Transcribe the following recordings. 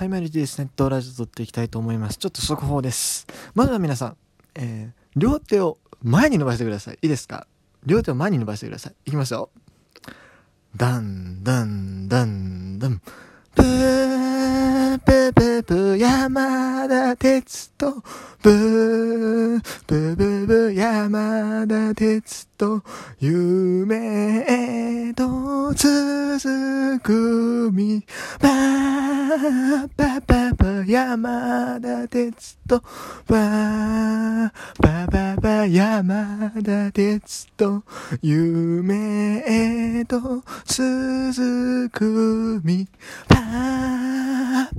はい、マリです。ネットラジオ撮っていきたいと思います。ちょっと速報です。まずは皆さん、えー、両手を前に伸ばしてください。いいですか？両手を前に伸ばしてください。いきますよ。ダン、ダン、ダン、ダン。ブー、ブー、ブー、ブー、山田哲人。ブー、ブー、ブー、ブー、山田哲人。夢へと続くみ、ばー、ばばば、山田哲人。ばー、ばばば、山田哲人。夢へと続くみ、ば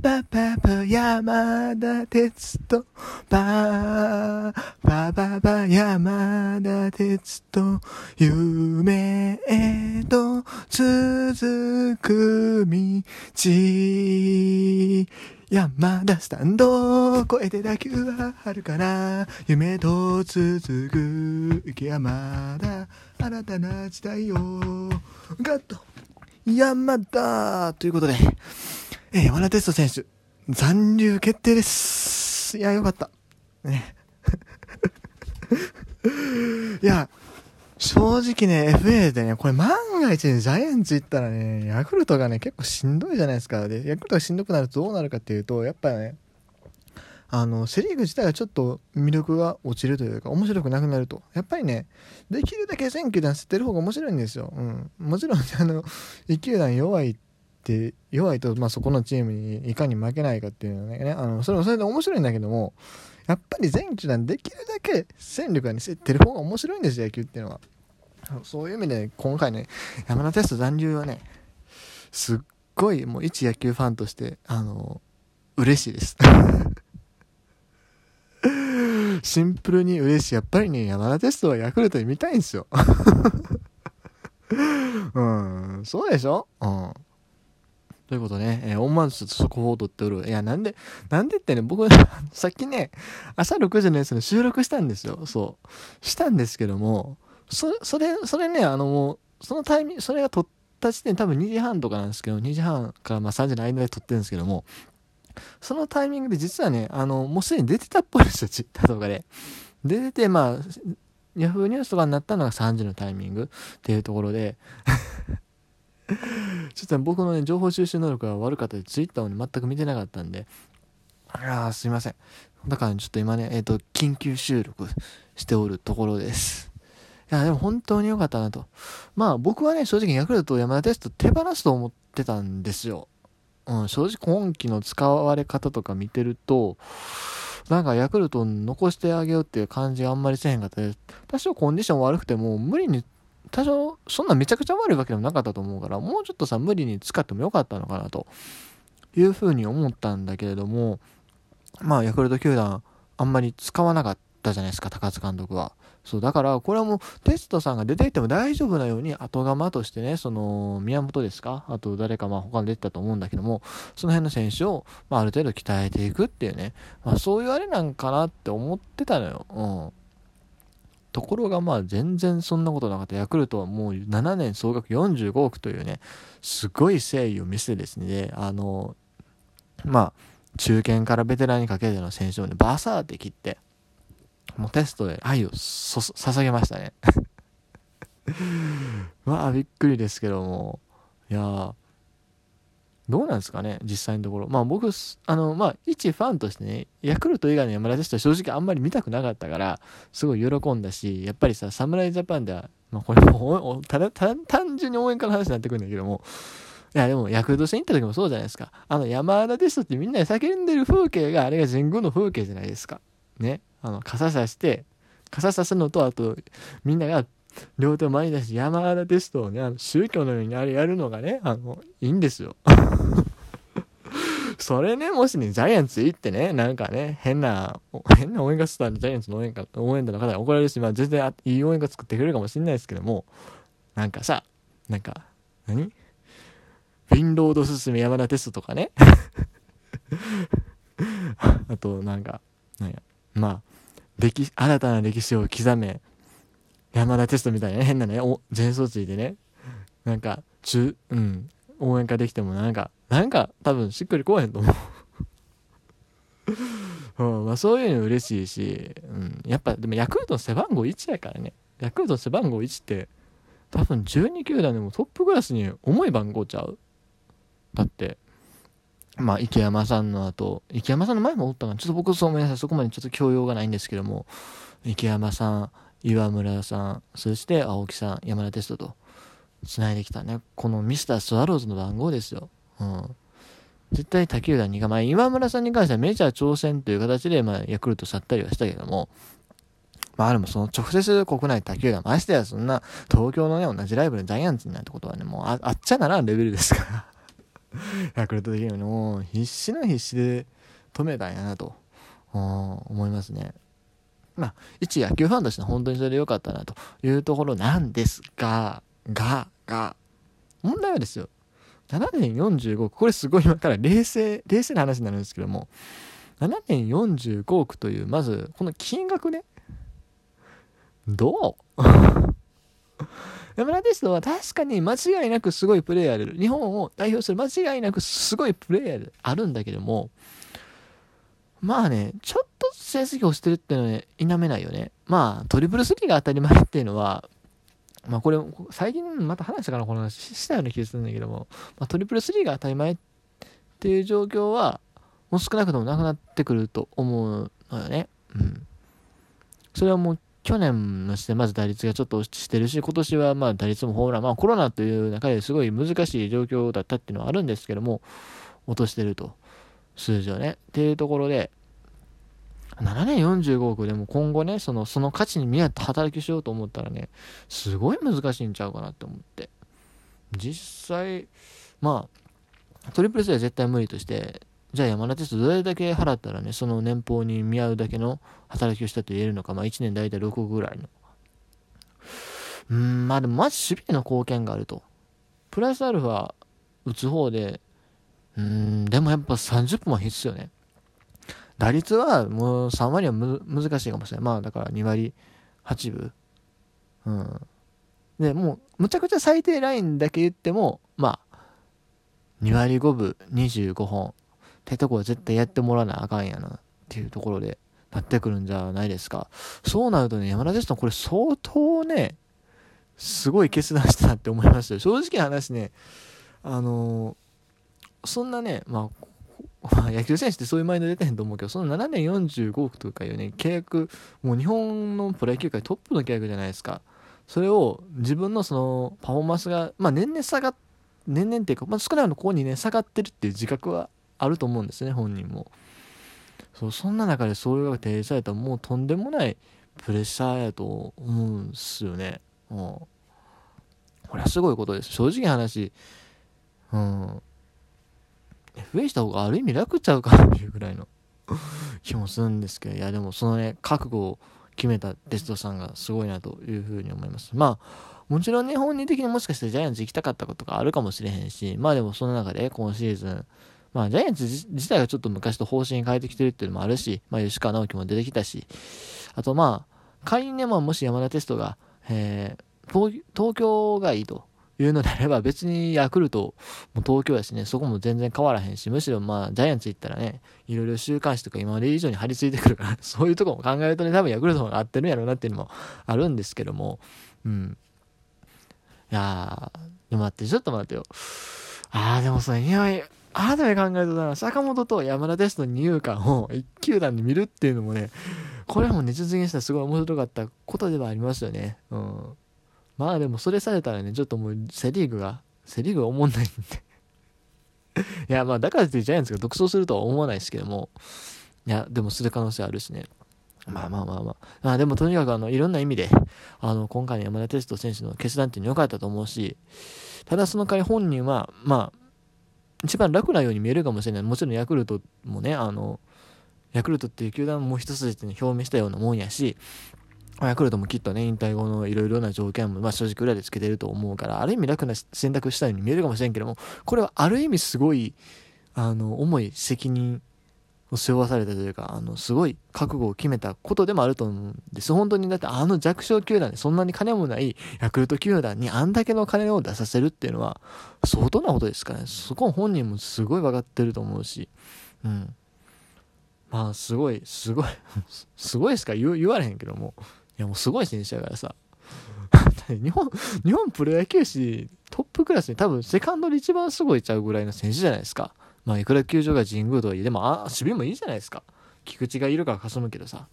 ー、ばばば、山田哲人。ばー、ばばば、山田哲人。夢へと続く道。山田スタンド越えて打球は遥かな夢と続く池山田新たな時代をガッと山田ということで、え山田哲人選手残留決定ですいやよかったね いや正直ね、FA でね、これ万が一ね、ジャイアンツ行ったらね、ヤクルトがね、結構しんどいじゃないですか。で、ヤクルトがしんどくなるとどうなるかっていうと、やっぱね、あの、セリーグ自体はちょっと魅力が落ちるというか、面白くなくなると。やっぱりね、できるだけ選球団吸ってる方が面白いんですよ。うん。もちろん、あの、1球団弱いって、弱いと、まあ、そこのチームにいかに負けないかっていうのはね、あの、それもそれで面白いんだけども、やっぱり全球団できるだけ戦力が似せてる方が面白いんです、野球っていうのは。そういう意味で、今回ね、山田テスト残留はね、すっごいもう一野球ファンとして、あの、嬉しいです。シンプルに嬉しい。やっぱりね、山田テストはヤクルトに見たいんですよ。うん、そうでしょ？うん。ということでね、えー、思わずちょっと速報を取っておる。いや、なんで、なんでってね、僕、さっきね、朝6時のやつの収録したんですよ。そう。したんですけども、それ、それ、それね、あの、もう、そのタイミング、それが撮った時点多分2時半とかなんですけど、2時半からまあ3時の間で撮ってるんですけども、そのタイミングで実はね、あの、もうすでに出てたっぽいですよ、ツイッターとかで。出てて、まあ、ヤフーニュースとかになったのが3時のタイミングっていうところで ちょっと、ね、僕のね、情報収集能力が悪かったで、ツイッターをね、全く見てなかったんで、ああ、すいません。だから、ね、ちょっと今ね、えっ、ー、と、緊急収録しておるところです。いや、でも本当に良かったなと。まあ僕はね、正直ヤクルト山田テスト手放すと思ってたんですよ。うん、正直今季の使われ方とか見てると、なんかヤクルト残してあげようっていう感じがあんまりせへんかったで、多少コンディション悪くても無理に、多少そんなめちゃくちゃ悪いわけでもなかったと思うから、もうちょっとさ、無理に使ってもよかったのかなというふうに思ったんだけれども、まあヤクルト球団あんまり使わなかったじゃないですか、高津監督は。そう、だから、これはもう、テストさんが出ていっても大丈夫なように、後釜としてね、その、宮本ですか？あと誰か、まあ他に出てたと思うんだけども、その辺の選手を、まあある程度鍛えていくっていうね、まあそういうあれなんかなって思ってたのよ。うん。ところがまあ全然そんなことなかった。ヤクルトはもう7年総額45億というね、すごい誠意を見せてですね、あの、まあ、中堅からベテランにかけての選手をね、バサーって切って、もうテストで愛を捧げましたね まあびっくりですけどもいやどうなんですかね実際のところ。まあ僕あのまあ一ファンとしてねヤクルト以外の山田テストは正直あんまり見たくなかったからすごい喜んだしやっぱりさ侍ジャパンではまあこれもただ単純に応援から話になってくるんだけどもいやでもヤクルト戦行った時もそうじゃないですか。あの山田テストってみんなで叫んでる風景があれが神宮の風景じゃないですか。ね。あの、傘さして、傘さすのと、あと、みんなが両手を前に出して山田テストをね、あの宗教のようにあれやるのがね、あの、いいんですよ。それね、もしね、ジャイアンツ行ってね、なんかね、変な、変な応援歌スターのジャイアンツの応援歌、応援団の方が怒られるし、まあ全然いい応援歌作ってくれるかもしれないですけども、なんかさ、なんか、何？フィンロード進め山田テストとかね。あと、なんか、なんや、まあ、歴新たな歴史を刻め山田テストみたいなね変なね前奏地でねなんか中うん応援歌できてもなんかなんか多分しっくりこうへんと思う。うんまあ、そういうの嬉しいし、うん、やっぱでもヤクルトの背番号1やからね。ヤクルトの背番号1って多分12球団でもトップクラスに重い番号ちゃう。だってまあ池山さんの後池山さんの前もおったかな。ちょっと僕そうごめんなさい。そこまでちょっと教養がないんですけども池山さん岩村さんそして青木さん山田テストとつないできたね。このミスタースワローズの番号ですよ。うん。絶対他球団にが、まあ、今村さんに関してはメジャー挑戦という形で、まあ、ヤクルト去ったりはしたけども、まあ、あれもその直接国内他球団、ましてやそんな東京のね、同じライブのジャイアンツになるってことはね、もうああっちゃならんレベルですから。ヤクルト的にはもう必死の必死で止めたんやなと、思いますね。まあ、一野球ファンとしては本当にそれで良かったなというところなんですが、が、が、問題はですよ。7年45億、これすごい今から冷静、冷静な話になるんですけども、7年45億という、まず、この金額ね、どう？山田テストは確かに間違いなくすごいプレイヤーで、日本を代表する間違いなくすごいプレイヤーであるんだけども、まあね、ちょっと成績をしてるっていうのは、ね、否めないよね。まあ、トリプルスリーが当たり前っていうのは、まあこれ、最近また話したかな、この話したような気がするんだけども、まあ、トリプルスリーが当たり前っていう状況は、もう少なくともなくなってくると思うのよね。うん。それはもう去年の時点まず打率がちょっと落ちてるし、今年はまあ打率もホームラン、まあコロナという中ですごい難しい状況だったっていうのはあるんですけども、落としてると。数字をね。っていうところで、7年45億でも今後ね、その、その価値に見合った働きしようと思ったらね、すごい難しいんちゃうかなって思って。実際、まあ、トリプルスは絶対無理として、じゃあ山田テストどれだけ払ったらね、その年俸に見合うだけの働きをしたと言えるのか、まあ1年大体6億ぐらいの。うん、まあでもまず守備への貢献があると。プラスアルファ打つ方で、うん、でもやっぱ30分は必須よね。打率はもう3割は難しいかもしれない。まあだから2割8分。うん。で、もうむちゃくちゃ最低ラインだけ言っても、まあ、2割5分25本ってとこは絶対やってもらわなあかんやなっていうところでなってくるんじゃないですか。そうなるとね、山田ですとこれ相当ね、すごい決断したなって思いましたよ。正直な話ね、あの、そんなね、まあ、野球選手ってそういうマインド出てへんと思うけど、その7年45億とかいうね、契約、もう日本のプロ野球界トップの契約じゃないですか。それを自分のそのパフォーマンスが、まあ年々下がっ、年々っていうか、まあ少ないのここにね、下がってるっていう自覚はあると思うんですね、本人も。そう、そんな中でそういうが提示されたらもうとんでもないプレッシャーやと思うんすよね。うん。これはすごいことです。正直な話、うん。FA した方がある意味楽ちゃうかなっていうぐらいの 気もするんですけど、いやでもそのね、覚悟を決めたテストさんがすごいなというふうに思います。まあ、もちろんね、本人的にもしかしてジャイアンツ行きたかったことがあるかもしれへんし、まあでもその中で今シーズン、まあジャイアンツ自体がちょっと昔と方針変えてきてるっていうのもあるし、まあ吉川直樹も出てきたし、あとまあ、仮にね、まあもし山田テストが、えー、東京がいいと。いうのであれば別にヤクルトも東京やしね、そこも全然変わらへんし、むしろまあジャイアンツ行ったらね、いろいろ週刊誌とか今まで以上に張り付いてくるから、そういうとこも考えるとね、多分ヤクルトの方が合ってるんやろうなっていうのもあるんですけども、うん。いやー、でも待って、ちょっと待ってよ。あー、でもそれ、いや、改め考えるとな、坂本と山田テスト二遊間を一球団で見るっていうのもね、これもね、実現したらすごい面白かったことではありますよね。うん。まあでもそれされたらね、ちょっともうセリーグが、セリーグが思んないんで いや、まあだからってジャイアンツが独走するとは思わないですけども、いや、でもする可能性あるしね。まあまあまあまあ。まあでもとにかくあの、いろんな意味で、あの、今回の山田哲人選手の決断っていうのは良かったと思うし、ただその代わり本人は、まあ、一番楽なように見えるかもしれない。もちろんヤクルトもね、あの、ヤクルトっていう球団も一筋って表明したようなもんやし、ヤクルトもきっとね、引退後のいろいろな条件も、まあ正直裏でつけてると思うから、ある意味楽な選択したように見えるかもしれんけども、これはある意味すごい、あの、重い責任を背負わされたというか、あの、すごい覚悟を決めたことでもあると思うんです。本当に、だってあの弱小球団でそんなに金もないヤクルト球団にあんだけの金を出させるっていうのは、相当なことですからね。そこ本人もすごい分かってると思うし、うん。まあすごいすごい すごいしか？言言われへんけどもやもうすごい選手やからさ。日本日本プロ野球史トップクラスに多分セカンドで一番すごいちゃうぐらいの選手じゃないですか。まあいくら球場が神宮とはいえでもあ守備もいいじゃないですか。菊池がいるからかすむけどさ。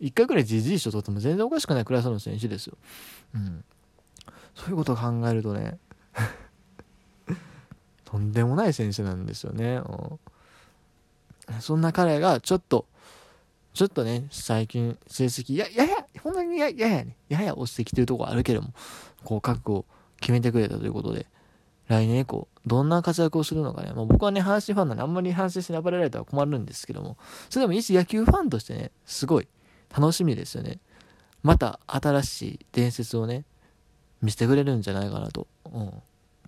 1回ぐらい GG 賞取っても全然おかしくないクラスの選手ですよ。うん。そういうことを考えるとね とんでもない選手なんですよね、うん、そんな彼がちょっとちょっとね最近成績やややにやややねやや落ちてきてるとこあるけどもこう覚悟を決めてくれたということで来年以降どんな活躍をするのかね、まあ、僕はね阪神ファンなんであんまり阪神して暴れられたら困るんですけどもそれでも一野球ファンとしてねすごい楽しみですよね。また新しい伝説をね見せてくれるんじゃないかなと、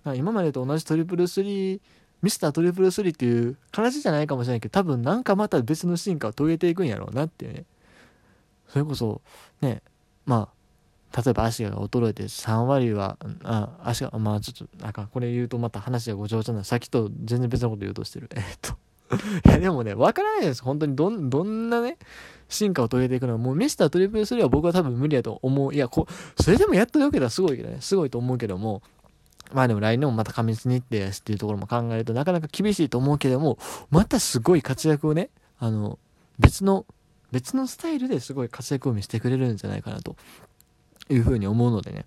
うん、今までと同じトリプルスリーミスタートリプルスリーっていう形じゃないかもしれないけど多分なんかまた別の進化を遂げていくんやろうなっていうね。それこそねまあ例えば足が衰えて3割はあ足がまあちょっとなんかこれ言うとまた話がごちゃごちゃなさっきと全然別なこと言うとしてる。えっと。いやでもね分からないです。本当にどんどんなね進化を遂げていくのはもうミスタートリプルスリーは僕は多分無理やと思う。いやこそれでもやっとるわけだ。すごいけどね。すごいと思うけども。まあでも来年もまた過密日程やしっていうところも考えるとなかなか厳しいと思うけどもまたすごい活躍をねあの別の別のスタイルですごい活躍を見せてくれるんじゃないかなと。いうふうに思うのでね。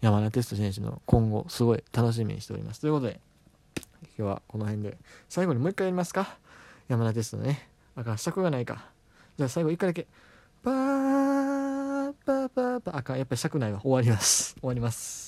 山田哲人選手の今後すごい楽しみにしております。ということで今日はこの辺で。最後にもう一回やりますか。山田哲人ね。あかん尺がないか。じゃあ最後一回だけ。パーパーパーパー。あかん。やっぱり尺ないわ。終わります。終わります。